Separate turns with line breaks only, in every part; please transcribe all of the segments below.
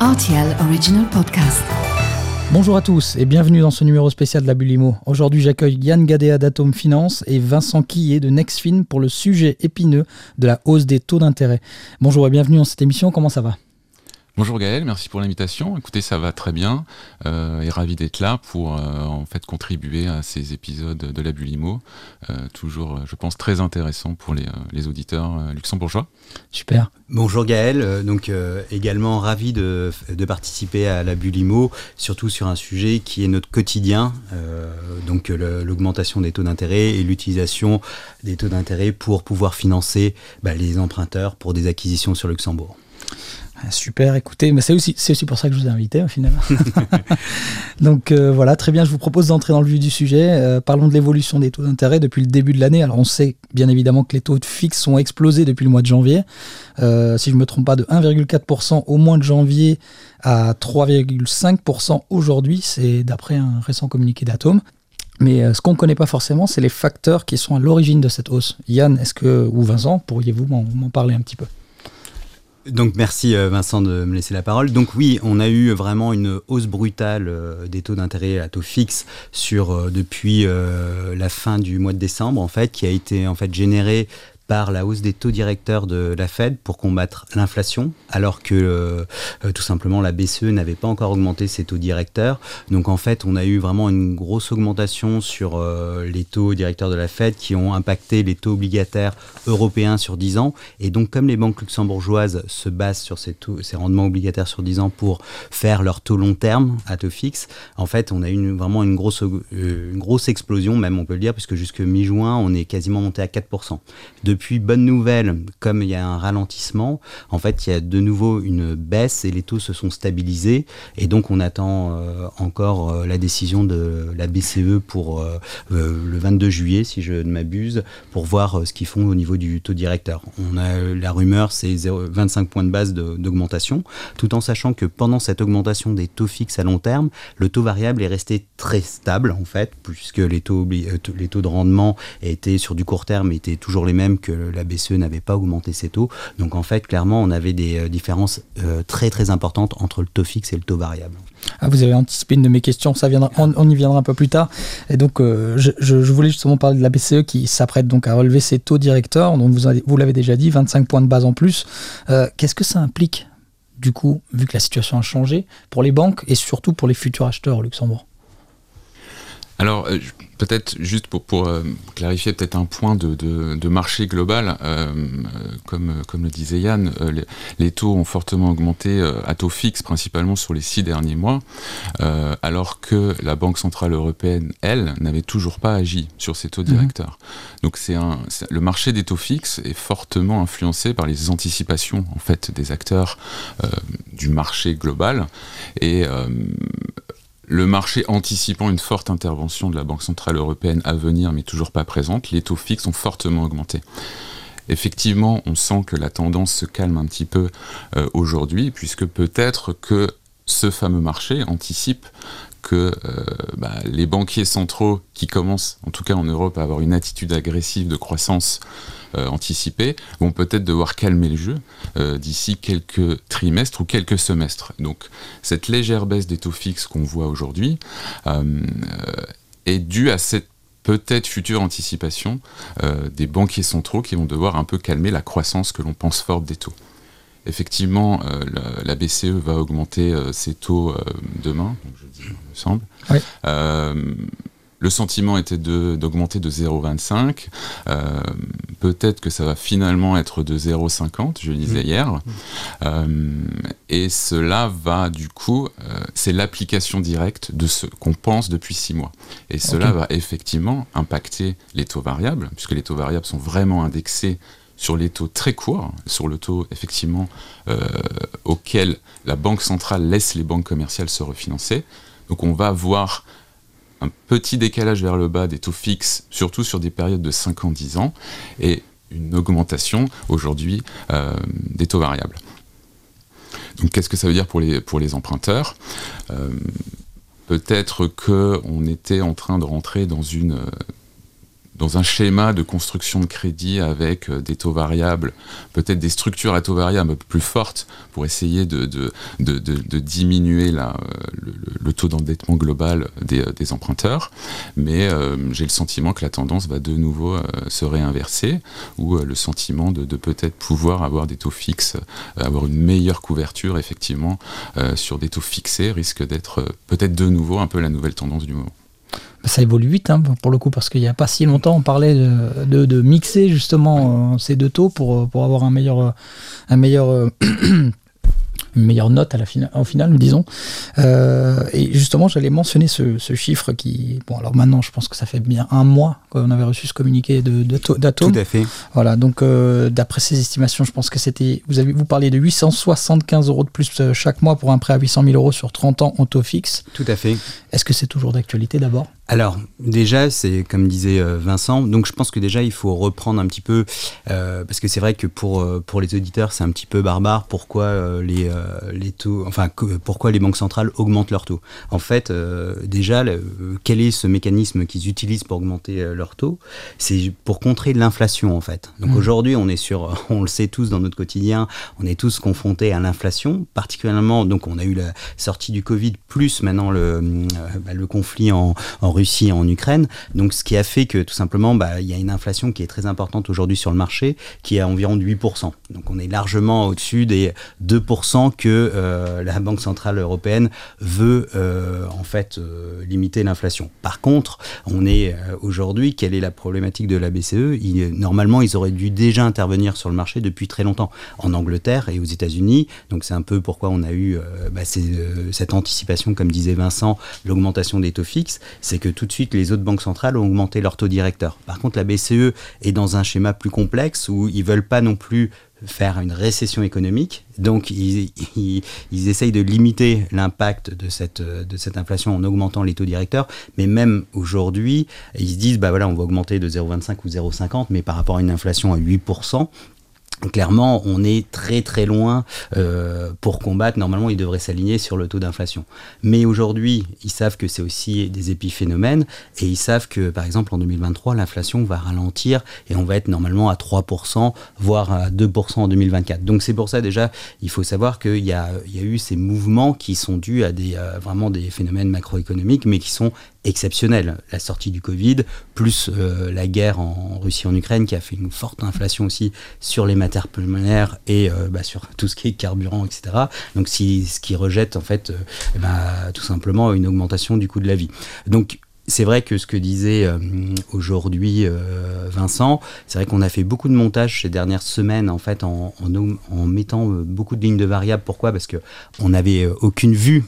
RTL Original Podcast.
Bonjour à tous et bienvenue dans ce numéro spécial de la Bulimo. Aujourd'hui, j'accueille Yann Gadea d'Atom Finance et Vincent Quillet de Nexfin pour le sujet épineux de la hausse des taux d'intérêt. Bonjour et bienvenue dans cette émission. Comment ça va?
Bonjour Gaël, merci pour l'invitation. Écoutez, ça va très bien euh, et ravi d'être là pour euh, en fait contribuer à ces épisodes de la Bulimo. Euh, toujours, je pense, très intéressant pour les, les auditeurs luxembourgeois.
Super.
Bonjour Gaël, donc également ravi de, de, participer à la Bulimo, surtout sur un sujet qui est notre quotidien, donc l'augmentation des taux d'intérêt et l'utilisation des taux d'intérêt pour pouvoir financer bah, les emprunteurs pour des acquisitions sur Luxembourg.
Ah, super, écoutez, mais c'est aussi, aussi pour ça que je vous ai invité au final. Donc euh, voilà, très bien, je vous propose d'entrer dans le vif du sujet. Euh, parlons de l'évolution des taux d'intérêt depuis le début de l'année. Alors on sait bien évidemment que les taux fixes sont explosés depuis le mois de janvier. Euh, si je ne me trompe pas, de 1,4% au mois de janvier à 3,5% aujourd'hui. C'est d'après un récent communiqué d'Atom. Mais ce qu'on ne connaît pas forcément, c'est les facteurs qui sont à l'origine de cette hausse. Yann, est-ce que, ou Vincent, pourriez-vous m'en parler un petit peu?
Donc merci euh, Vincent de me laisser la parole. Donc oui, on a eu vraiment une hausse brutale euh, des taux d'intérêt à taux fixe sur euh, depuis la fin du mois de décembre en fait, qui a été en fait générée par la hausse des taux directeurs de la Fed pour combattre l'inflation, alors que euh, euh, tout simplement la BCE n'avait pas encore augmenté ses taux directeurs. Donc en fait, on a eu vraiment une grosse augmentation sur euh, les taux directeurs de la Fed qui ont impacté les taux obligataires européens sur 10 ans. Et donc comme les banques luxembourgeoises se basent sur ces, rendements obligataires sur 10 ans pour faire leur taux long terme à taux fixe, en fait, on a eu vraiment une grosse, explosion, même on peut le dire, puisque jusque mi-juin, on est quasiment monté à 4%. De puis, bonne nouvelle, comme il y a un ralentissement, en fait, il y a de nouveau une baisse et les taux se sont stabilisés. Et donc, on attend euh, encore euh, la décision de la BCE pour euh, le 22 juillet, si je ne m'abuse, pour voir ce qu'ils font au niveau du taux directeur. On a la rumeur, c'est 25 points de base d'augmentation, tout en sachant que pendant cette augmentation des taux fixes à long terme, le taux variable est resté très stable, en fait, puisque les taux, les taux de rendement étaient sur du court terme étaient toujours les mêmes que la BCE n'avait pas augmenté ses taux. Donc en fait, clairement, on avait des euh, différences euh, très très importantes entre le taux fixe et le taux variable.
Ah, vous avez anticipé une de mes questions, ça viendra, on, y viendra un peu plus tard. Et donc, euh, je, voulais justement parler de la BCE qui s'apprête donc à relever ses taux directeurs. Donc, vous, vous l'avez déjà dit, 25 points de base en plus. Qu'est-ce que ça implique, du coup, vu que la situation a changé, pour les banques et surtout pour les futurs acheteurs au Luxembourg?
Alors, euh, peut-être juste pour, pour euh, clarifier peut-être un point de, de, marché global, euh, comme, comme le disait Yann, les, taux ont fortement augmenté à taux fixe, principalement sur les six derniers mois, alors que la Banque Centrale Européenne, elle, n'avait toujours pas agi sur ces taux mhm. directeurs. Donc c'est un, le marché des taux fixes est fortement influencé par les anticipations en fait des acteurs du marché global et le marché anticipant une forte intervention de la Banque Centrale Européenne à venir, mais toujours pas présente, les taux fixes ont fortement augmenté. Effectivement, on sent que la tendance se calme un petit peu euh, aujourd'hui, puisque peut-être que ce fameux marché anticipe que euh, bah, les banquiers centraux qui commencent, en tout cas en Europe, à avoir une attitude agressive de croissance euh, anticipée, vont peut-être devoir calmer le jeu euh, d'ici quelques trimestres ou quelques semestres. Donc cette légère baisse des taux fixes qu'on voit aujourd'hui est due à cette peut-être future anticipation des banquiers centraux qui vont devoir un peu calmer la croissance que l'on pense forte des taux. Effectivement, euh, la, BCE va augmenter euh, ses taux euh, demain, je dis, il me semble. le sentiment était d'augmenter de, 0,25. Peut-être que ça va finalement être de 0,50, je le disais mmh. hier. et cela va, du coup, c'est l'application directe de ce qu'on pense depuis six mois. Et cela va effectivement impacter les taux variables, puisque les taux variables sont vraiment indexés sur les taux très courts, sur le taux effectivement euh, auquel la Banque centrale laisse les banques commerciales se refinancer. Donc on va avoir un petit décalage vers le bas des taux fixes, surtout sur des périodes de 5 ans, 10 ans, et une augmentation aujourd'hui euh, des taux variables. Donc qu'est-ce que ça veut dire pour les, pour les emprunteurs? Euh, Peut-être qu'on était en train de rentrer dans une dans un schéma de construction de crédit avec des taux variables, peut-être des structures à taux variables plus fortes pour essayer de, diminuer la, le, taux d'endettement global des, des, emprunteurs. Mais j'ai le sentiment que la tendance va de nouveau se réinverser, ou le sentiment de, peut-être pouvoir avoir des taux fixes, avoir une meilleure couverture effectivement sur des taux fixés risque d'être peut-être de nouveau un peu la nouvelle tendance du moment.
Ça évolue vite hein, pour le coup parce qu'il n'y a pas si longtemps on parlait de, de, mixer justement euh, ces deux taux pour, pour avoir un meilleur, un meilleur euh, une meilleure note à la finale, au final, disons. Euh, et justement, j'allais mentionner ce, chiffre qui, bon, alors maintenant, je pense que ça fait bien un mois qu'on avait reçu ce communiqué de, d'Atom.
Tout à fait.
Voilà, donc euh, d'après ces estimations, je pense que c'était, vous avez, vous parliez de 875 euros de plus euh, chaque mois pour un prêt à 800 000 euros sur 30 ans en taux fixe.
Tout à fait.
Est-ce que c'est toujours d'actualité d'abord?
Alors, déjà, c'est comme disait Vincent, donc je pense que déjà, il faut reprendre un petit peu, parce que c'est vrai que pour, pour les auditeurs, c'est un petit peu barbare pourquoi les, euh, les taux, enfin pourquoi les banques centrales augmentent leurs taux. En fait, euh, déjà, quel est ce mécanisme qu'ils utilisent pour augmenter euh, leurs taux? C'est pour contrer l'inflation en fait. Donc mmh. aujourd'hui, on est sur, on le sait tous dans notre quotidien, on est tous confrontés à l'inflation, particulièrement. Donc on a eu la sortie du Covid plus maintenant le, bah, le conflit en, en, En Ukraine. Donc ce qui a fait que tout simplement, bah, il y a une inflation qui est très importante aujourd'hui sur le marché, qui est à environ de 8%. Donc on est largement au-dessus des 2% que euh, la Banque centrale européenne veut euh, en fait euh, limiter l'inflation. Par contre, on est aujourd'hui, quelle est la problématique de la BCE Normalement, ils auraient dû déjà intervenir sur le marché depuis très longtemps, en Angleterre et aux États-Unis. Donc c'est un peu pourquoi on a eu bah, cette anticipation, comme disait Vincent, l'augmentation des taux fixes, c'est que tout de suite les autres banques centrales ont augmenté leur taux directeur. Par contre, la BCE est dans un schéma plus complexe où ils veulent pas non plus faire une récession économique. Donc, ils, ils, essayent de limiter l'impact de cette, de cette inflation en augmentant les taux directeurs. Mais même aujourd'hui, ils se disent, bah voilà, on va augmenter de 0,25 ou 0,50, mais par rapport à une inflation à 8%, Clairement, on est très très loin euh, pour combattre. Normalement, ils devraient s'aligner sur le taux d'inflation. Mais aujourd'hui, ils savent que c'est aussi des épiphénomènes et ils savent que, par exemple, en 2023, l'inflation va ralentir et on va être normalement à 3%, voire à 2% en 2024. Donc c'est pour ça déjà, il faut savoir qu'il y y a eu ces mouvements qui sont dus à des, euh, vraiment des phénomènes macroéconomiques, mais qui sont exceptionnel. La sortie du Covid, plus euh, la guerre en, Russie en Ukraine qui a fait une forte inflation aussi sur les matières pulmonaires et euh, bah, sur tout ce qui est carburant, etc. Donc si, ce qui rejette en fait euh, bah, tout simplement une augmentation du coût de la vie. Donc c'est vrai que ce que disait euh, aujourd'hui euh, Vincent, c'est vrai qu'on a fait beaucoup de montage ces dernières semaines en fait en, en, mettant euh, beaucoup de lignes de variables. Pourquoi? Parce que on n'avait aucune vue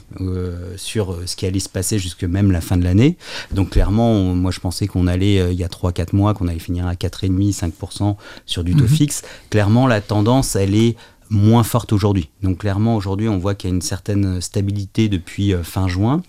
sur ce qui allait se passer jusque même la fin de l'année. Donc clairement, moi je pensais qu'on allait il y a 3-4 mois qu'on allait finir à 4,5-5% sur du taux mhm. fixe. Clairement, la tendance elle est moins forte aujourd'hui. Donc clairement aujourd'hui on voit qu'il y a une certaine stabilité depuis fin juin.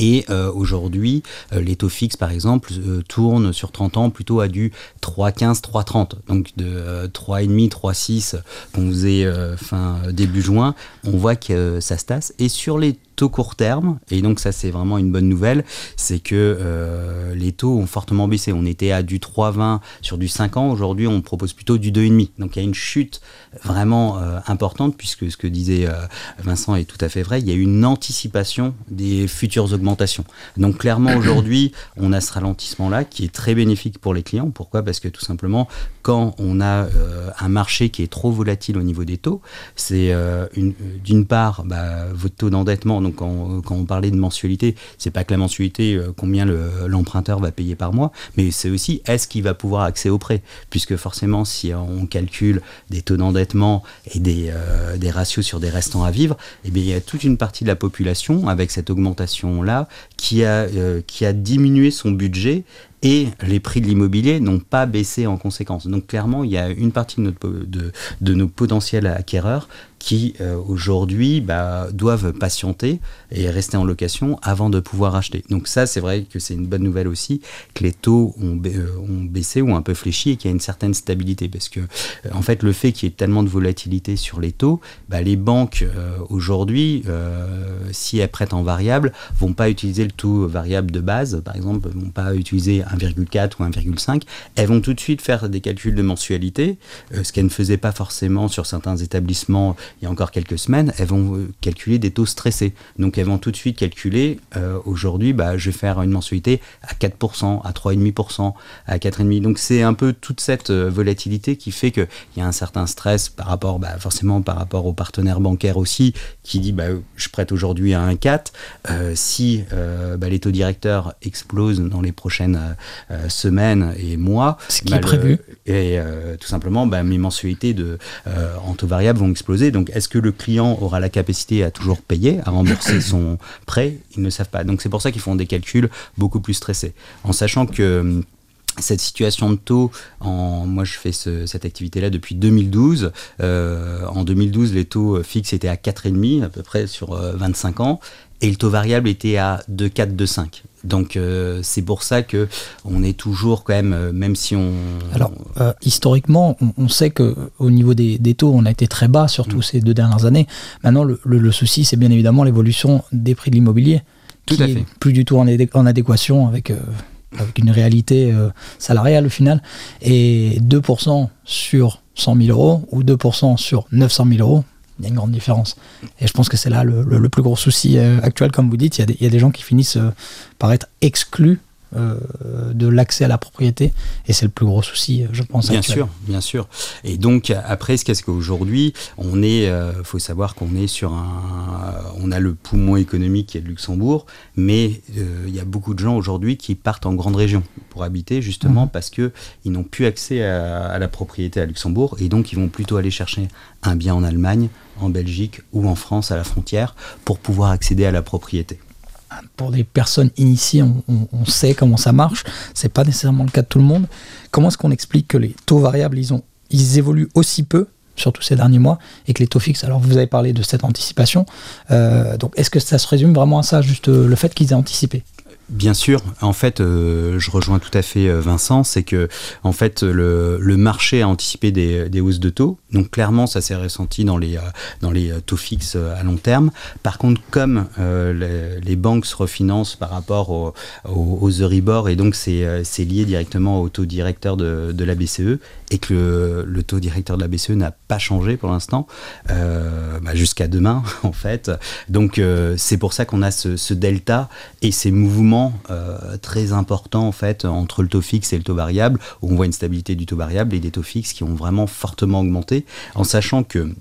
Et euh, aujourd'hui, euh, les taux fixes, par exemple, euh, tournent sur 30 ans plutôt à du 3,15, 3,30. Donc de 3,5, 3,6 qu'on faisait fin début juin, on voit que ça se tasse. Et sur les court terme, et donc ça c'est vraiment une bonne nouvelle, c'est que les taux ont fortement baissé. On était à du 3,20 sur du 5 ans, aujourd'hui on propose plutôt du 2,5. Donc il y a une chute vraiment importante, puisque ce que disait Vincent est tout à fait vrai, il y a une anticipation des futures augmentation. Donc clairement aujourd'hui, on a ce ralentissement-là qui est très bénéfique pour les clients. Pourquoi? Parce que tout simplement, quand on a euh, un marché qui est trop volatile au niveau des taux, c'est euh, d'une part bah, votre taux d'endettement. Quand, on parlait de mensualité, c'est pas que la mensualité, euh, combien l'emprunteur va payer par mois, mais c'est aussi est-ce qu'il va pouvoir accéder au prêt, puisque forcément si on calcule des taux d'endettement et des, des ratios sur des restants à vivre, eh bien il y a toute une partie de la population avec cette augmentation là euh, qui a diminué son budget et les prix de l'immobilier n'ont pas baissé en conséquence. Donc clairement, il y a une partie de, nos potentiels acquéreurs qui euh, aujourd'hui bah, doivent patienter et rester en location avant de pouvoir acheter. Donc ça, c'est vrai que c'est une bonne nouvelle aussi, que les taux ont, euh, ont baissé ou un peu fléchi et qu'il y a une certaine stabilité. Parce que euh, en fait, le fait qu'il y ait tellement de volatilité sur les taux, bah, les banques aujourd'hui, si elles prêtent en variable, vont pas utiliser le taux variable de base, par exemple, vont pas utiliser 1,4 ou 1,5. Elles vont tout de suite faire des calculs de mensualité, ce qu'elles ne faisaient pas forcément sur certains établissements il y a encore quelques semaines. Elles vont calculer des taux stressés. Donc elles vont tout de suite calculer, aujourd'hui, bah, je vais faire une mensualité à 4%, à 3,5%, à 4,5%. Donc c'est un peu toute cette volatilité qui fait qu'il y a un certain stress par rapport, bah, forcément par rapport aux partenaires bancaires aussi, qui dit bah, je prête aujourd'hui à 1,4. Euh, si euh, bah, les taux directeurs explosent dans les prochaines euh, semaines et mois,
ce qui est prévu,
et tout simplement mes mensualités de, en taux variable vont exploser. Donc est-ce que le client aura la capacité à toujours payer, à rembourser son prêt Ils ne savent pas. Donc c'est pour ça qu'ils font des calculs beaucoup plus stressés, en sachant que cette situation de taux, en, moi je fais cette activité-là depuis 2012. Euh, en 2012, les taux fixes étaient à 4,5 à peu près sur 25 euh, ans, et le taux variable était à 2,4, 2,5. Donc euh, c'est pour ça que on est toujours quand même, même si on.
Alors historiquement, on, sait que au niveau des, taux, on a été très bas, surtout mm. ces deux dernières années. Maintenant, le, souci, c'est bien évidemment l'évolution des prix de l'immobilier, qui à fait. plus du tout en, en adéquation avec avec une réalité euh, salariale au final, et 2% sur 100 000 euros ou 2% sur 900 000 euros, il y a une grande différence. Et je pense que c'est là le, plus gros souci euh, actuel, comme vous dites, il y, a des, gens qui finissent euh, par être exclus euh, de l'accès à la propriété et c'est le plus gros souci je pense
bien sûr bien sûr. Et donc après ce qu'est-ce qu'aujourd'hui on est euh, faut savoir qu'on est sur un on a le poumon économique qui est de Luxembourg mais euh, il y a beaucoup de gens aujourd'hui qui partent en grande région pour habiter justement mmh. parce que ils n'ont plus accès à, à la propriété à Luxembourg et donc ils vont plutôt aller chercher un bien en Allemagne en Belgique ou en France à la frontière pour pouvoir accéder à la propriété
pour des personnes initiées, on, sait comment ça marche. C'est pas nécessairement le cas de tout le monde. Comment est-ce qu'on explique que les taux variables, ils, évoluent aussi peu, surtout ces derniers mois, et que les taux fixes, alors vous avez parlé de cette anticipation, euh, donc est-ce que ça se résume vraiment à ça, juste euh, le fait qu'ils aient anticipé?
Bien sûr, en fait, euh, je rejoins tout à fait euh, Vincent, c'est que en fait le, marché a anticipé des, hausses de taux, donc clairement ça s'est ressenti dans les euh, dans les taux fixes à long terme. Par contre, comme les, banques se refinancent par rapport aux au, Euribor et donc c'est lié directement au taux directeur de, la BCE et que le, taux directeur de la BCE n'a pas changé pour l'instant bah, jusqu'à demain en fait. Donc c'est pour ça qu'on a ce delta et ces mouvements euh, très important en fait entre le taux fixe et le taux variable, où on voit une stabilité du taux variable et des taux fixes qui ont vraiment fortement augmenté, en sachant que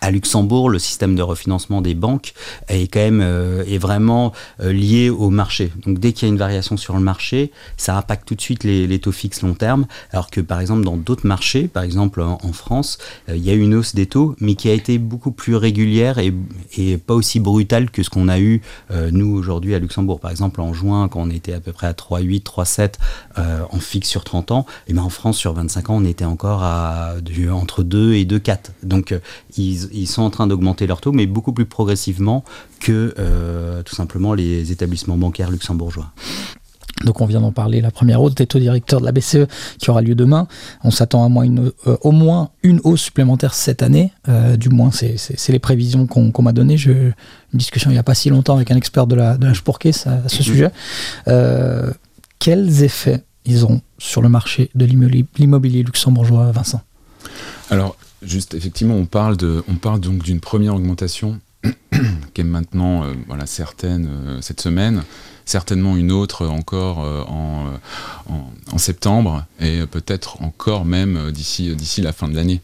à Luxembourg, le système de refinancement des banques est quand même euh, est vraiment euh, lié au marché. Donc dès qu'il y a une variation sur le marché, ça impacte tout de suite les, taux fixes long terme, alors que par exemple dans d'autres marchés, par exemple en, France, euh, il y a eu une hausse des taux, mais qui a été beaucoup plus régulière et, et pas aussi brutale que ce qu'on a eu nous aujourd'hui à Luxembourg. Par exemple en juin, quand on était à peu près à 3,8, 3,7 en fixe sur 30 ans, et bien en France sur 25 ans, on était encore à entre 2 et 2,4. Donc ils ils, sont en train d'augmenter leur taux, mais beaucoup plus progressivement que euh, tout simplement les établissements bancaires luxembourgeois.
Donc on vient d'en parler, la première hausse des taux directeurs de la BCE qui aura lieu demain. On s'attend à moins une, euh, au moins une hausse supplémentaire cette année. Euh, du moins, c'est les prévisions qu'on m'a données. J'ai eu une discussion il n'y a pas si longtemps avec un expert de la, de la à ce mhm. sujet. quels effets ils ont sur le marché de l'immobilier luxembourgeois, Vincent?
Alors, Juste, effectivement, on parle, de, on parle donc d'une première augmentation qui est maintenant euh, voilà, certaine euh, cette semaine, certainement une autre encore euh, en, en, septembre et peut-être encore même d'ici, d'ici la fin de l'année.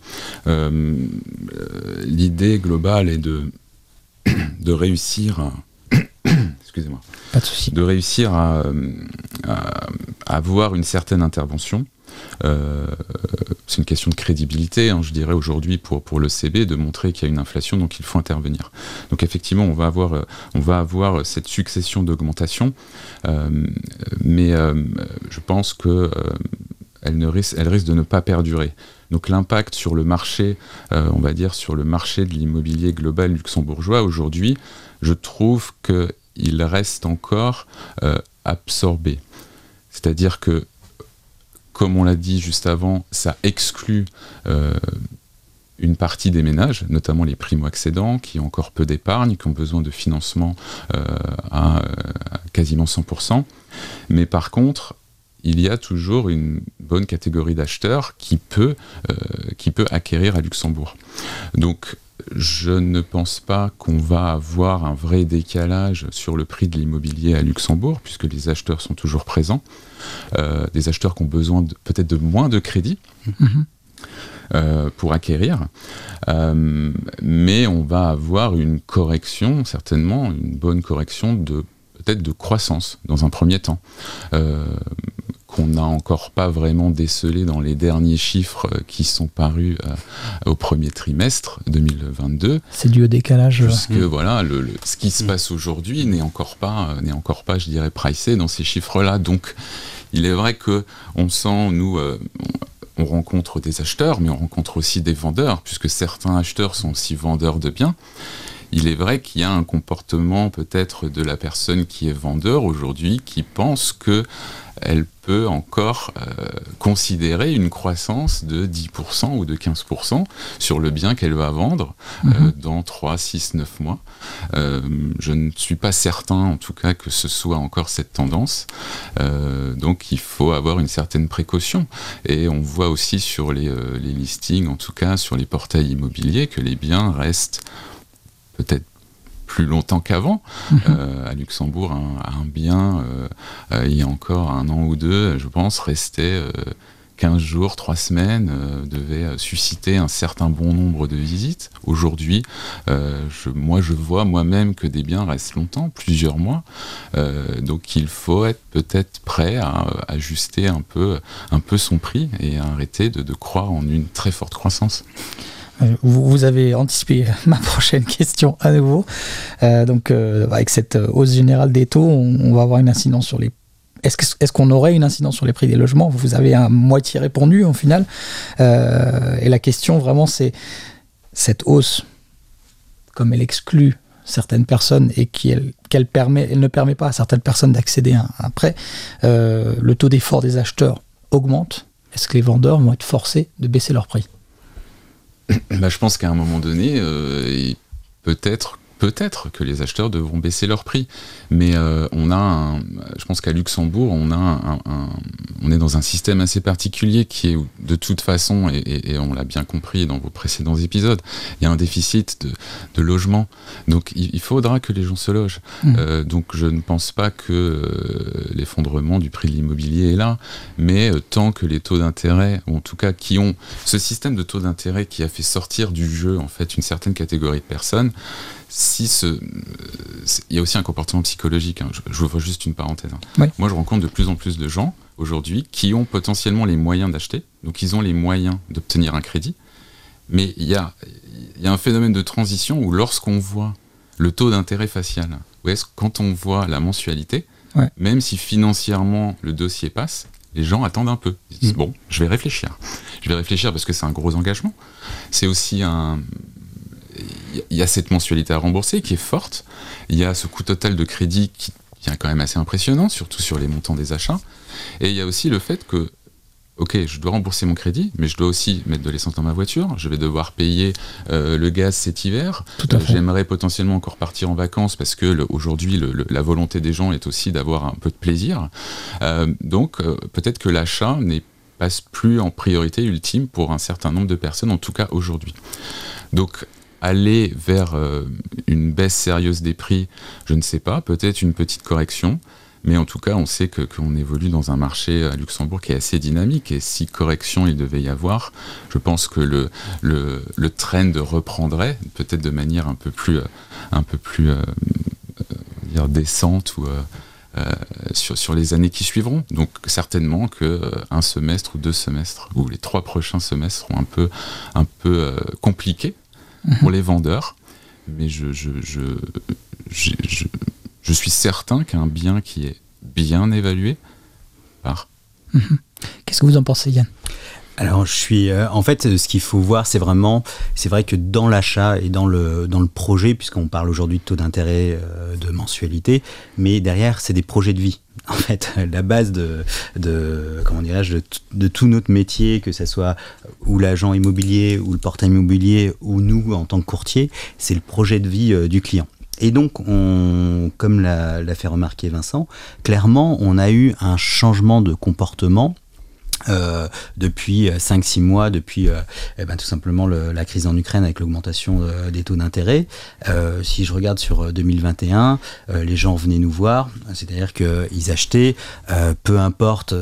l'idée globale est de, de réussir à, excusez-moi,
Pas de,
de réussir à, à, avoir une certaine intervention euh, c'est une question de crédibilité, hein, je dirais aujourd'hui pour, pour le CB, de montrer qu'il y a une inflation, donc il faut intervenir. Donc effectivement, on va avoir, euh, on va avoir cette succession d'augmentation, euh, mais je pense que elle, risque, risque de ne pas perdurer. Donc l'impact sur le marché, on va dire sur le marché de l'immobilier global luxembourgeois aujourd'hui, je trouve qu'il reste encore absorbé. C'est-à-dire que comme on l'a dit juste avant, ça exclut euh, une partie des ménages, notamment les primo-accédants, qui ont encore peu d'épargne, qui ont besoin de financement à, quasiment 100%. Mais par contre, il y a toujours une bonne catégorie d'acheteurs qui peut, qui peut acquérir à Luxembourg. Donc je ne pense pas qu'on va avoir un vrai décalage sur le prix de l'immobilier à Luxembourg, puisque les acheteurs sont toujours présents. Euh, des acheteurs qui ont besoin peut-être de moins de crédit. Mhm. Euh, pour acquérir. Euh, mais on va avoir une correction, certainement, une bonne correction de peut-être de croissance dans un premier temps qu'on n'a encore pas vraiment décelé dans les derniers chiffres euh, qui sont parus euh, au premier trimestre 2022.
C'est dû au décalage.
Parce que voilà, le, ce qui se mm. passe aujourd'hui n'est encore pas, euh, n'est encore pas, je dirais, pricé dans ces chiffres-là. Donc, il est vrai que on sent, nous, on rencontre des acheteurs, mais on rencontre aussi des vendeurs, puisque certains acheteurs sont aussi vendeurs de biens. Il est vrai qu'il y a un comportement peut-être de la personne qui est vendeur aujourd'hui qui pense que elle peut encore euh, considérer une croissance de 10% ou de 15% sur le bien qu'elle va vendre euh, mhm. dans 3, 6, 9 mois. Euh, je ne suis pas certain en tout cas que ce soit encore cette tendance. donc il faut avoir une certaine précaution. Et on voit aussi sur les, les listings, en tout cas sur les portails immobiliers, que les biens restent peut-être plus longtemps qu'avant. Mhm. Euh, à Luxembourg, un, bien, euh, euh, il y a encore un an ou deux, je pense, restait 15 jours, 3 semaines, devait susciter un certain bon nombre de visites. Aujourd'hui, moi je vois moi-même que des biens restent longtemps, plusieurs mois. donc il faut être peut-être prêt à ajuster un peu, un peu son prix et arrêter de croire en une très forte croissance.
Euh, vous, avez anticipé ma prochaine question à nouveau. Euh, donc, euh, avec cette hausse générale des taux, on, va avoir une incidence sur les. Est-ce qu'on aurait une incidence sur les prix des logements? Vous avez à moitié répondu au final. et la question vraiment, c'est cette hausse, comme elle exclut certaines personnes et qu'elle permet, elle ne permet pas à certaines personnes d'accéder à un prêt, le taux d'effort des acheteurs augmente. Est-ce que les vendeurs vont être forcés de baisser leur prix?
Bah, je pense qu'à un moment donné, euh, peut-être peut-être que les acheteurs devront baisser leur prix. Mais euh, on a, un, je pense qu'à Luxembourg, on a un, on est dans un système assez particulier qui est de toute façon, et, on l'a bien compris dans vos précédents épisodes, il y a un déficit de, de logement. Donc il, faudra que les gens se logent. Mmh. Euh, donc je ne pense pas que euh, l'effondrement du prix de l'immobilier est là, mais tant que les taux d'intérêt, ou en tout cas qui ont ce système de taux d'intérêt qui a fait sortir du jeu en fait une certaine catégorie de personnes, si ce, il y a aussi un comportement psychologique. Hein. Je, je, vois juste une parenthèse. Hein. Moi, je rencontre de plus en plus de gens aujourd'hui qui ont potentiellement les moyens d'acheter, donc ils ont les moyens d'obtenir un crédit. Mais il y a, y a un phénomène de transition où lorsqu'on voit le taux d'intérêt facial, quand on voit la mensualité, même si financièrement le dossier passe, les gens attendent un peu. Ils disent, mm. bon, je vais réfléchir. Je vais réfléchir parce que c'est un gros engagement. C'est aussi un, il y a cette mensualité à rembourser qui est forte. Il y a ce coût total de crédit qui, est quand même assez impressionnant, surtout sur les montants des achats. Et il y a aussi le fait que, ok, je dois rembourser mon crédit, mais je dois aussi mettre de l'essence dans ma voiture. Je vais devoir payer euh, le gaz cet hiver. Euh, j'aimerais potentiellement encore partir en vacances parce que aujourd'hui, la volonté des gens est aussi d'avoir un peu de plaisir. Euh, donc, peut-être que l'achat n'est passe plus en priorité ultime pour un certain nombre de personnes, en tout cas aujourd'hui. Donc aller vers euh, une baisse sérieuse des prix, je ne sais pas, peut-être une petite correction. Mais en tout cas, on sait qu'on évolue dans un marché à Luxembourg qui est assez dynamique. Et si correction il devait y avoir, je pense que le, le, le trend reprendrait, peut-être de manière un peu plus, euh, un peu euh, dire décente ou, sur, les années qui suivront. Donc certainement que un semestre ou deux semestres, ou les trois prochains semestres seront un peu compliqués pour les vendeurs. Mais je, je, je, je, suis certain qu'un bien qui est bien évalué part.
Mhm. Qu'est-ce que vous en pensez, Yann?
Alors, je suis. Euh, en fait, ce qu'il faut voir, c'est vraiment. C'est vrai que dans l'achat et dans le, dans le projet, puisqu'on parle aujourd'hui de taux d'intérêt, euh, de mensualité, mais derrière, c'est des projets de vie. En fait, la base de, comment dirais-je, de, tout notre métier, que ce soit ou l'agent immobilier, ou le portail immobilier, ou nous en tant que courtier, c'est le projet de vie euh, du client. Et donc, on, comme l'a fait remarquer Vincent, clairement, on a eu un changement de comportement euh, depuis 5-6 euh, mois, depuis euh, eh ben, tout simplement la crise en Ukraine avec l'augmentation des taux d'intérêt. si je regarde sur 2021, les gens venaient nous voir, c'est-à-dire qu'ils achetaient, peu importe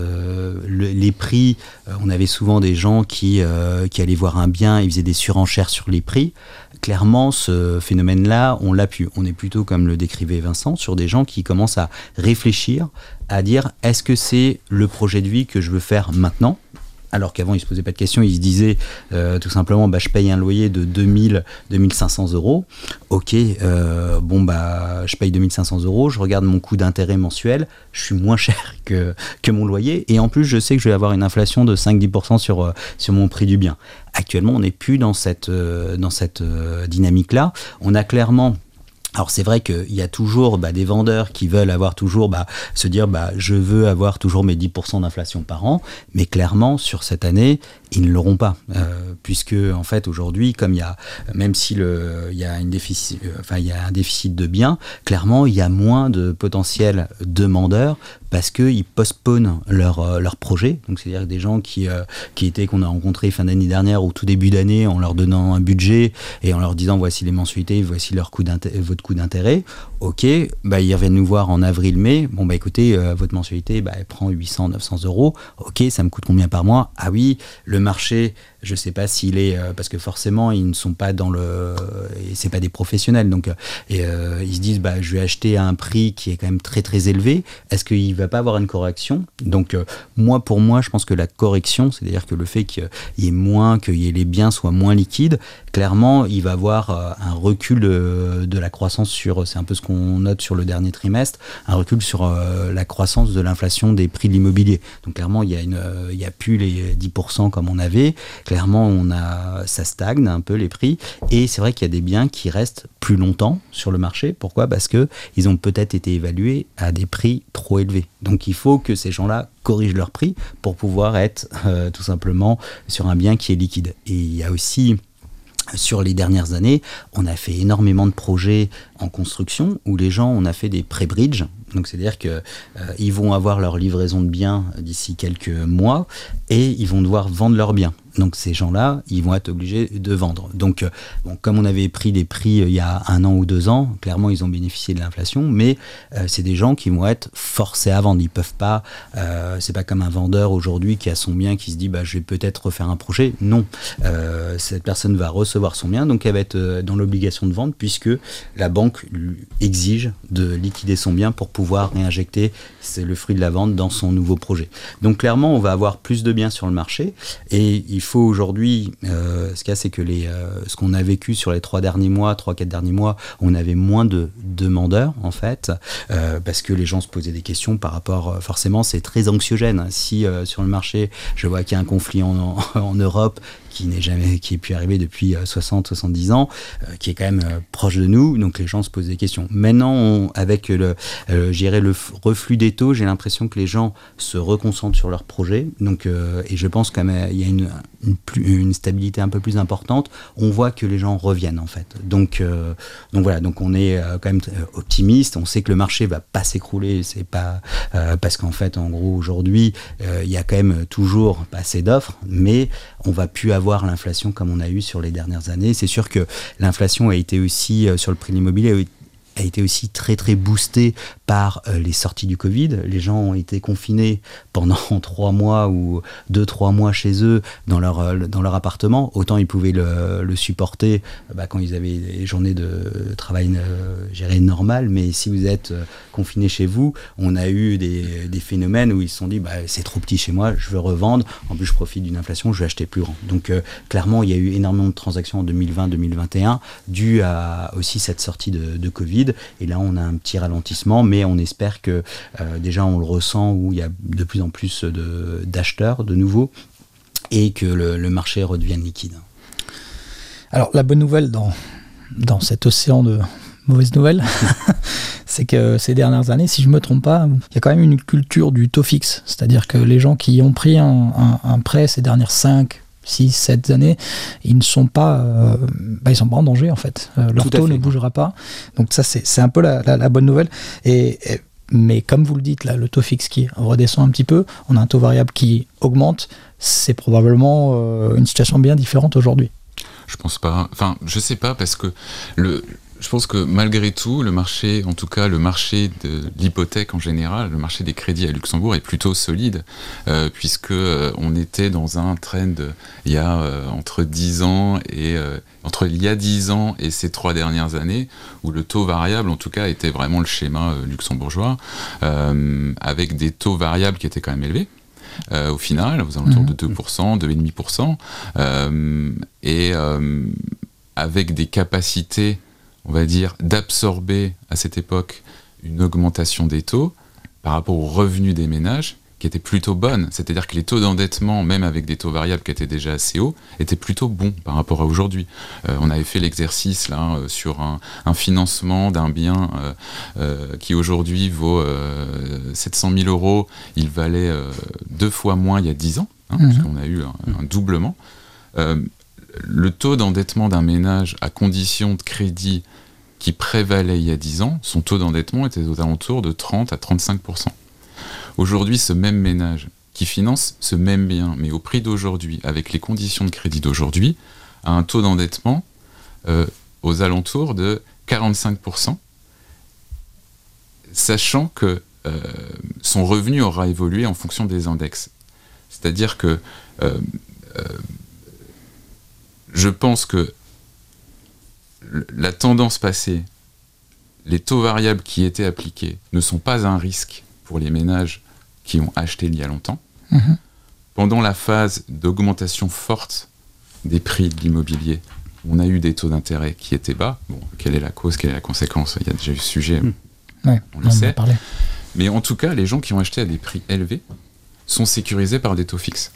les prix, on avait souvent des gens qui, qui allaient voir un bien, ils faisaient des surenchères sur les prix clairement, ce phénomène-là, on l'a pu. On est plutôt, comme le décrivait Vincent, sur des gens qui commencent à réfléchir, à dire est-ce que c'est le projet de vie que je veux faire maintenant? Alors qu'avant ils se posaient pas de questions, ils se disaient euh, tout simplement bah, je paye un loyer de 2000, 2500 euros. Ok, euh, bon bah je paye 2500 euros, je regarde mon coût d'intérêt mensuel, je suis moins cher que, que mon loyer et en plus je sais que je vais avoir une inflation de 5-10% sur, euh, sur mon prix du bien. Actuellement on n'est plus dans cette, dans cette dynamique-là. On a clairement alors c'est vrai qu'il y a toujours bah, des vendeurs qui veulent avoir toujours bah, se dire bah, je veux avoir toujours mes 10% d'inflation par an, mais clairement sur cette année ils ne l'auront pas, euh, puisque en fait aujourd'hui, comme il y a, même si il y a une déficit, euh, enfin il y a un déficit de biens, clairement il y a moins de potentiels demandeurs parce qu'ils postponent leur, euh, leur projet. Donc c'est-à-dire des gens qui, qui étaient qu'on a rencontrés fin d'année dernière ou tout début d'année en leur donnant un budget et en leur disant voici les mensualités, voici leur coût votre coût d'intérêt. Ok, bah ils reviennent nous voir en avril-mai. Bon bah écoutez, votre mensualité, bah, elle prend 800-900 euros. Ok, ça me coûte combien par mois? Ah oui, le marché je sais pas s'il est euh, parce que forcément ils ne sont pas dans le et c'est pas des professionnels donc euh, euh, ils se disent bah je vais acheter à un prix qui est quand même très très élevé. Est-ce qu'il va pas avoir une correction? Donc moi pour moi je pense que la correction, c'est-à-dire que le fait qu'il y ait moins, que les biens soient moins liquides, clairement il va avoir un recul de, la croissance sur c'est un peu ce qu'on note sur le dernier trimestre, un recul sur la croissance de l'inflation des prix de l'immobilier. Donc clairement il y a une il a plus les 10% comme on avait clairement, on a, ça stagne un peu les prix. Et c'est vrai qu'il y a des biens qui restent plus longtemps sur le marché. Pourquoi? Parce que ils ont peut-être été évalués à des prix trop élevés. Donc il faut que ces gens-là corrigent leur prix pour pouvoir être euh, tout simplement sur un bien qui est liquide. Et il y a aussi sur les dernières années, on a fait énormément de projets en construction où les gens, on a fait des pré-bridges. Donc c'est-à-dire qu'ils euh, vont avoir leur livraison de biens d'ici quelques mois et ils vont devoir vendre leurs biens. Donc ces gens-là, ils vont être obligés de vendre. Donc, euh, comme on avait pris des prix euh, il y a un an ou deux ans, clairement ils ont bénéficié de l'inflation, mais euh, c'est des gens qui vont être forcés à vendre. Ils peuvent pas. c'est pas comme un vendeur aujourd'hui qui a son bien qui se dit bah je vais peut-être refaire un projet. Non, cette personne va recevoir son bien, donc elle va être dans l'obligation de vendre puisque la banque lui exige de liquider son bien pour pouvoir réinjecter c'est le fruit de la vente dans son nouveau projet. Donc clairement, on va avoir plus de biens sur le marché et il faut aujourd'hui, euh, ce qu'il y a, c'est que les, euh, ce qu'on a vécu sur les trois derniers mois, trois, quatre derniers mois, on avait moins de demandeurs en fait, euh, parce que les gens se posaient des questions par rapport, forcément, c'est très anxiogène. Si sur le marché, je vois qu'il y a un conflit en, en Europe qui n'est jamais, qui est pu arriver depuis 60, euh, 70 ans, euh, qui est quand même euh, proche de nous. Donc les gens se posent des questions. Maintenant, avec le, le reflux des taux, j'ai l'impression que les gens se reconcentrent sur leur projet. Donc, et je pense qu'il y a une, une, une, stabilité un peu plus importante. On voit que les gens reviennent en fait. Donc, donc voilà. Donc on est quand même optimiste. On sait que le marché va pas s'écrouler. C'est pas parce qu'en fait, en gros, aujourd'hui, il y a quand même toujours assez d'offres, mais on va plus avoir l'inflation comme on a eu sur les dernières années. C'est sûr que l'inflation a été aussi euh, sur le prix de l'immobilier a été aussi très très boosté par euh, les sorties du Covid. Les gens ont été confinés pendant trois mois ou deux trois mois chez eux dans leur euh, dans leur appartement. Autant ils pouvaient le, supporter bah, quand ils avaient des journées de travail euh, normales. Mais si vous êtes confiné chez vous, on a eu des, des phénomènes où ils se sont dit bah, c'est trop petit chez moi, je veux revendre. En plus je profite d'une inflation, je vais acheter plus grand. Donc clairement il y a eu énormément de transactions en 2020-2021 dû à aussi cette sortie de Covid. Et là, on a un petit ralentissement, mais on espère que euh, déjà on le ressent où il y a de plus en plus d'acheteurs de, nouveau et que le, marché redevienne liquide.
Alors la bonne nouvelle dans, dans cet océan de mauvaises nouvelles, c'est que ces dernières années, si je ne me trompe pas, il y a quand même une culture du taux fixe. C'est-à-dire que les gens qui ont pris un, prêt ces dernières 5, 6, 7 années, ils ne sont pas, euh, bah, ils sont pas en danger en fait. Euh, leur taux ne bougera pas. Donc ça, c'est un peu la, bonne nouvelle. et mais comme vous le dites, là, le taux fixe qui redescend un petit peu, on a un taux variable qui augmente, c'est probablement euh, une situation bien différente aujourd'hui.
Je pense pas. Enfin, je sais pas parce que le, je pense que malgré tout, le marché, en tout cas le marché de l'hypothèque en général, le marché des crédits à Luxembourg est plutôt solide, euh, puisque euh, on était dans un trend il y a euh, entre 10 ans et entre il y a 10 ans et ces trois dernières années, où le taux variable, en tout cas, était vraiment le schéma luxembourgeois, avec des taux variables qui étaient quand même élevés. au final, aux alentours de 2%, 2,5%, et avec des capacités on va dire, d'absorber à cette époque une augmentation des taux par rapport aux revenus des ménages qui était plutôt bonne. C'est-à-dire que les taux d'endettement, même avec des taux variables qui étaient déjà assez hauts, étaient plutôt bons par rapport à aujourd'hui. Euh, on avait fait l'exercice là euh, sur un, financement d'un bien euh, qui aujourd'hui vaut 700 000 euros. Il valait deux fois moins il y a 10 ans, hein, mhm. qu'on a eu un doublement le taux d'endettement d'un ménage à condition de crédit qui prévalait il y a 10 ans, son taux d'endettement était aux alentours de 30 à 35% Aujourd'hui, ce même ménage qui finance ce même bien, mais au prix d'aujourd'hui, avec les conditions de crédit d'aujourd'hui, a un taux d'endettement euh, aux alentours de 45% sachant que euh, son revenu aura évolué en fonction des index. C'est-à-dire que euh, je pense que la tendance passée, les taux variables qui étaient appliqués ne sont pas un risque pour les ménages qui ont acheté il y a longtemps. Mhm. Pendant la phase d'augmentation forte des prix de l'immobilier, on a eu des taux d'intérêt qui étaient bas. Bon, quelle est la cause, quelle est la conséquence? Il y a déjà eu ce sujet,
hmm. on le sait.
Mais en tout cas, les gens qui ont acheté à des prix élevés sont sécurisés par des taux fixes.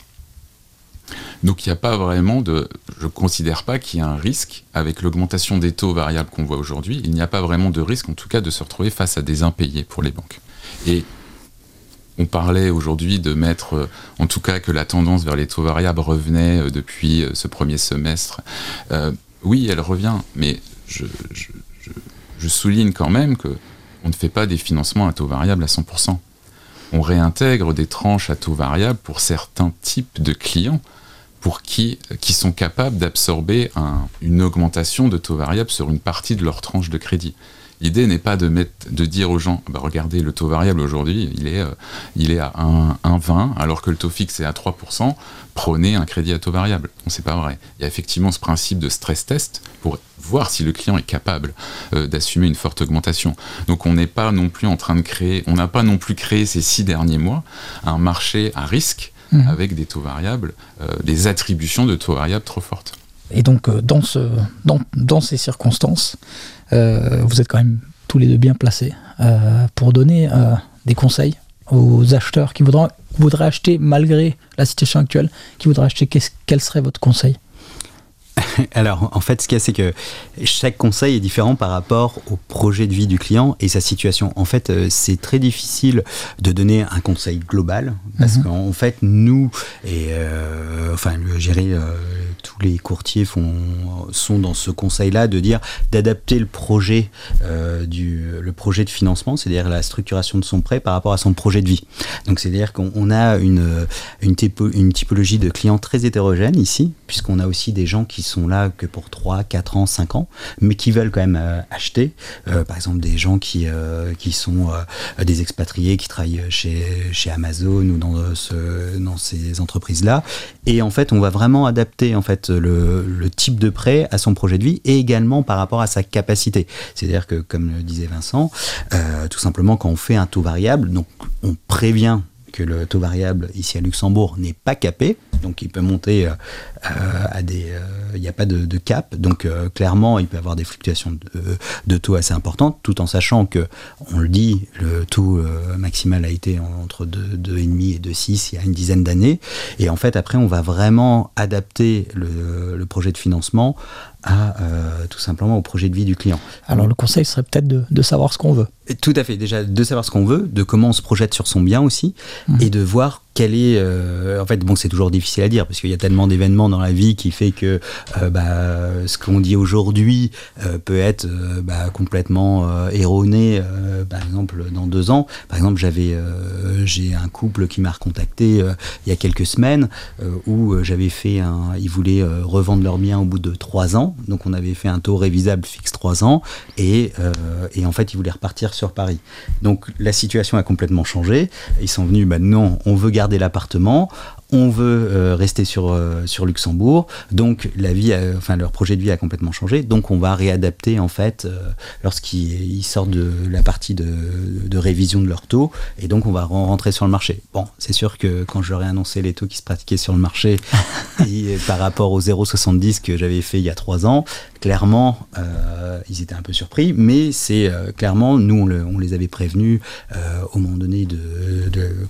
Donc il n'y a pas vraiment de... Je ne considère pas qu'il y a un risque avec l'augmentation des taux variables qu'on voit aujourd'hui. Il n'y a pas vraiment de risque, en tout cas, de se retrouver face à des impayés pour les banques. Et on parlait aujourd'hui de mettre, euh, en tout cas, que la tendance vers les taux variables revenait euh, depuis euh, ce premier semestre. oui, elle revient, mais je, je, souligne quand même que on ne fait pas des financements à taux variable à 100%. On réintègre des tranches à taux variable pour certains types de clients pour qui, sont capables d'absorber une augmentation de taux variable sur une partie de leur tranche de crédit. L'idée n'est pas de dire aux gens, bah regardez, le taux variable aujourd'hui, il est, euh, il est à 1,20, alors que le taux fixe est à 3%, prenez un crédit à taux variable. Non, c'est pas vrai. Il y a effectivement ce principe de stress test pour voir si le client est capable euh, d'assumer une forte augmentation. Donc on n'est pas non plus en train de créer, on n'a pas non plus créé ces six derniers mois un marché à risque Mhm. avec des taux variables, euh, des attributions de taux variables trop fortes.
Et donc, euh, dans, ce, dans, dans ces circonstances, euh, vous êtes quand même tous les deux bien placés pour donner des conseils aux acheteurs qui voudraient, voudraient acheter malgré la situation actuelle, qui voudraient acheter, quel serait votre conseil?
Alors, en fait, ce qu'il y a, c'est que chaque conseil est différent par rapport au projet de vie du client et sa situation. En fait, euh, c'est très difficile de donner un conseil global parce mhm. qu'en fait, nous, et euh, enfin, le gérer, euh, tous les courtiers font, sont dans ce conseil-là de dire d'adapter le projet, du, le projet de financement, c'est-à-dire la structuration de son prêt par rapport à son projet de vie. Donc, c'est-à-dire qu'on a une, une, une typologie de clients très hétérogène ici, puisqu'on a aussi des gens qui sont là que pour 3, 4 ans, 5 ans, mais qui veulent quand même euh, acheter. Euh, par exemple, des gens qui, euh, qui sont des expatriés qui travaillent chez, chez Amazon ou dans, ce, dans ces entreprises-là. Et en fait, on va vraiment adapter en fait, le, le, type de prêt à son projet de vie et également par rapport à sa capacité. C'est-à-dire que, comme le disait Vincent, tout simplement, quand on fait un taux variable, donc on prévient que le taux variable ici à Luxembourg n'est pas capé, Donc il peut monter à des... Il n'y a pas de, cap. Donc clairement, il peut avoir des fluctuations de, taux assez importantes, tout en sachant que, on le dit, le taux maximal a été entre 2,5 et 2,6 il y a une dizaine d'années. Et en fait, après, on va vraiment adapter le projet de financement à euh, tout simplement au projet de vie du client.
Alors le conseil serait peut-être de, savoir ce qu'on veut.
Tout à fait, déjà de savoir ce qu'on veut, de comment on se projette sur son bien aussi, mmh. et de voir quel est... Euh, en fait, bon, c'est toujours difficile à dire, parce qu'il y a tellement d'événements dans la vie qui fait que euh, bah, ce qu'on dit aujourd'hui peut être bah, complètement erroné, par exemple, dans deux ans. Par exemple, j'avais j'ai un couple qui m'a recontacté il y a quelques semaines, où j'avais fait un... Ils voulaient revendre leur bien au bout de trois ans, donc on avait fait un taux révisable fixe 3 ans et, euh, et, en fait ils voulaient repartir sur Paris. Donc la situation a complètement changé. Ils sont venus, bah non, on veut garder l'appartement, on veut euh, rester sur, euh, sur Luxembourg, donc la vie, enfin leur projet de vie a complètement changé, donc on va réadapter en fait euh, lorsqu'ils sortent de la partie de, révision de leur taux, et donc on va rentrer sur le marché. Bon, c'est sûr que quand j'aurais annoncé les taux qui se pratiquaient sur le marché et, par rapport aux 0,70 que j'avais fait il y a trois ans, clairement ils étaient un peu surpris, mais c'est clairement nous on, les avait prévenus au moment donné de,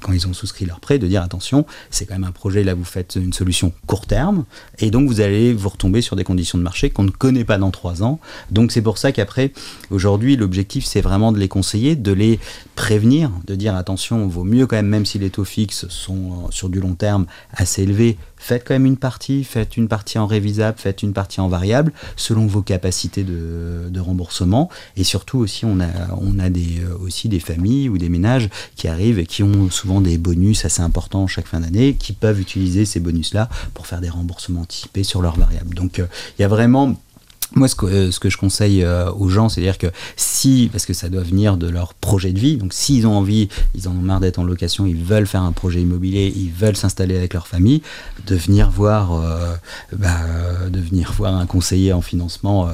quand ils ont souscrit leur prêt de dire attention, c'est quand même un projet, là vous faites une solution court terme, et donc vous allez vous retomber sur des conditions de marché qu'on ne connaît pas dans trois ans. Donc c'est pour ça qu'après, aujourd'hui, l'objectif c'est vraiment de les conseiller, de les prévenir, de dire attention, vaut mieux quand même, même si les taux fixes sont sur du long terme assez élevés, faites quand même une partie, faites une partie en révisable, faites une partie en variable, selon vos capacités de, remboursement. Et surtout aussi, on a, des, euh, aussi des familles ou des ménages qui arrivent et qui ont souvent des bonus assez importants chaque fin d'année, qui peuvent utiliser ces bonus-là pour faire des remboursements anticipés sur leurs variables. Donc euh, il y a vraiment moi, ce que, euh, ce que, je conseille euh, aux gens, c'est-à-dire que si, parce que ça doit venir de leur projet de vie, donc s'ils ont envie, ils en ont marre d'être en location, ils veulent faire un projet immobilier, ils veulent s'installer avec leur famille, de venir voir, euh, bah, de venir voir un conseiller en financement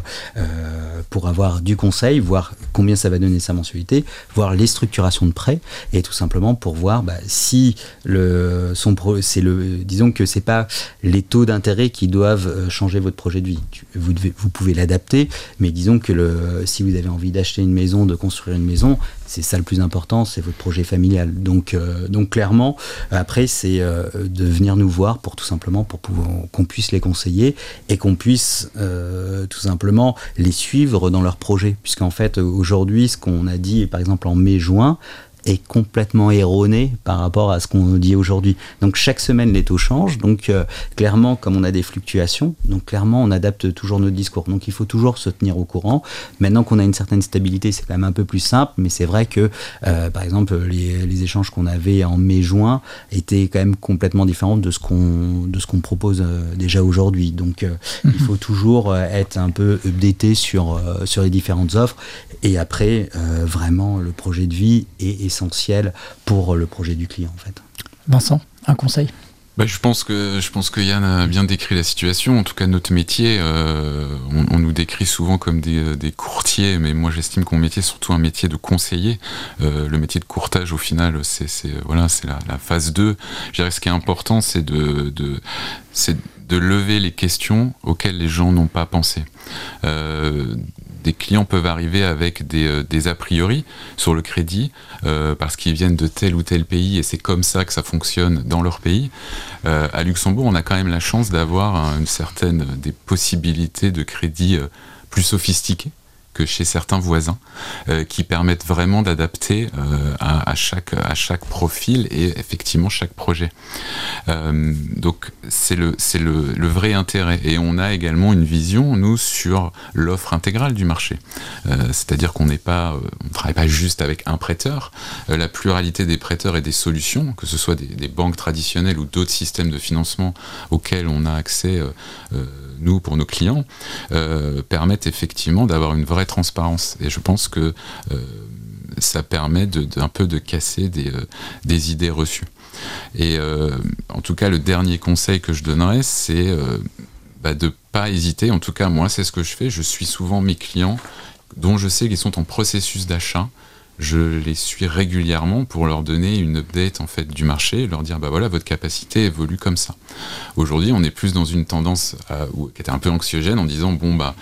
pour avoir du conseil, voir combien ça va donner sa mensualité, voir les structurations de prêts, et tout simplement pour voir bah, si le, son c'est le, disons que c'est pas les taux d'intérêt qui doivent changer votre projet de vie. Vous devez, vous pouvez l'adapter, mais disons que le, si vous avez envie d'acheter une maison, de construire une maison, c'est ça le plus important, c'est votre projet familial. Donc, euh, donc clairement, après, c'est euh, de venir nous voir pour tout simplement pour qu'on puisse les conseiller et qu'on puisse euh, tout simplement les suivre dans leur projet. Puisqu'en fait, aujourd'hui, ce qu'on a dit, par exemple en mai-juin, est complètement erroné par rapport à ce qu'on dit aujourd'hui. Donc chaque semaine les taux changent, donc euh, clairement comme on a des fluctuations, donc clairement on adapte toujours notre discours. Donc il faut toujours se tenir au courant. Maintenant qu'on a une certaine stabilité, c'est quand même un peu plus simple, mais c'est vrai que euh, par exemple les, les échanges qu'on avait en mai-juin étaient quand même complètement différents de ce qu'on de ce qu'on propose euh, déjà aujourd'hui. Donc il faut toujours être un peu updaté sur sur les différentes offres et après vraiment le projet de vie est essentiel pour le projet du client en fait.
Vincent, un conseil?
Bah, je pense que je pense que Yann a bien décrit la situation. En tout cas, notre métier, euh, on, nous décrit souvent comme des, des courtiers, mais moi j'estime qu'on métier est surtout un métier de conseiller. Euh, le métier de courtage, au final, c'est voilà, c'est la, la, phase 2. Je dirais ce qui est important, c'est de, de c'est de lever les questions auxquelles les gens n'ont pas pensé. Euh, des clients peuvent arriver avec des, euh, a priori sur le crédit euh, parce qu'ils viennent de tel ou tel pays et c'est comme ça que ça fonctionne dans leur pays. à Luxembourg, on a quand même la chance d'avoir une certaine des possibilités de crédit plus sophistiquées que chez certains voisins, euh, qui permettent vraiment d'adapter euh, à, chaque, à chaque profil et effectivement chaque projet. Euh, donc c'est le, le, vrai intérêt. Et on a également une vision, nous, sur l'offre intégrale du marché. c'est-à-dire qu'on n'est pas, on ne travaille pas juste avec un prêteur. la pluralité des prêteurs et des solutions, que ce soit des banques traditionnelles ou d'autres systèmes de financement auxquels on a accès nous, pour nos clients, euh, permettent effectivement d'avoir une vraie transparence. Et je pense que euh, ça permet d'un peu de casser des, euh, des idées reçues. Et en tout cas, le dernier conseil que je donnerais, c'est bah, de ne pas hésiter. En tout cas, moi, c'est ce que je fais. Je suis souvent mes clients dont je sais qu'ils sont en processus d'achat je les suis régulièrement pour leur donner une update en fait du marché, leur dire bah voilà votre capacité évolue comme ça. Aujourd'hui, on est plus dans une tendance qui était un peu anxiogène en disant bon bah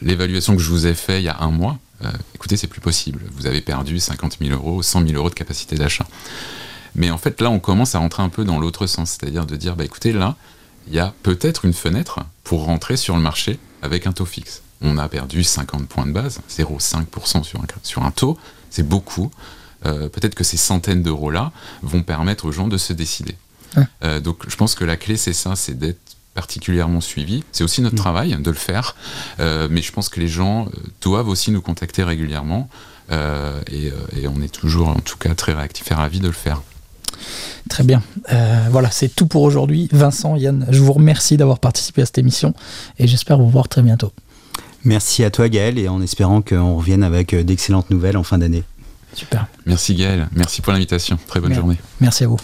l'évaluation que je vous ai fait il y a un mois, écoutez c'est plus possible. Vous avez perdu 50 000 euros, 100 000 euros de capacité d'achat. Mais en fait là on commence à rentrer un peu dans l'autre sens, c'est-à-dire de dire bah écoutez là il y a peut-être une fenêtre pour rentrer sur le marché avec un taux fixe. On a perdu 50 points de base, 0,5% sur un, sur un taux, c'est beaucoup. Euh, peut-être que ces centaines d'euros-là vont permettre aux gens de se décider. Euh, donc je pense que la clé, c'est ça, c'est d'être particulièrement suivi. C'est aussi notre mmh. travail de le faire, euh, mais je pense que les gens doivent aussi nous contacter régulièrement et, et, on est toujours, en tout cas, très réactifs et ravis de le faire.
Très bien. Voilà, c'est tout pour aujourd'hui. Vincent, Yann, je vous remercie d'avoir participé à cette émission et j'espère vous voir très bientôt.
Merci à toi Gaël et en espérant qu'on revienne avec d'excellentes nouvelles en fin d'année.
Super.
Merci Gaël, merci pour l'invitation. Très bonne journée.
Merci à vous.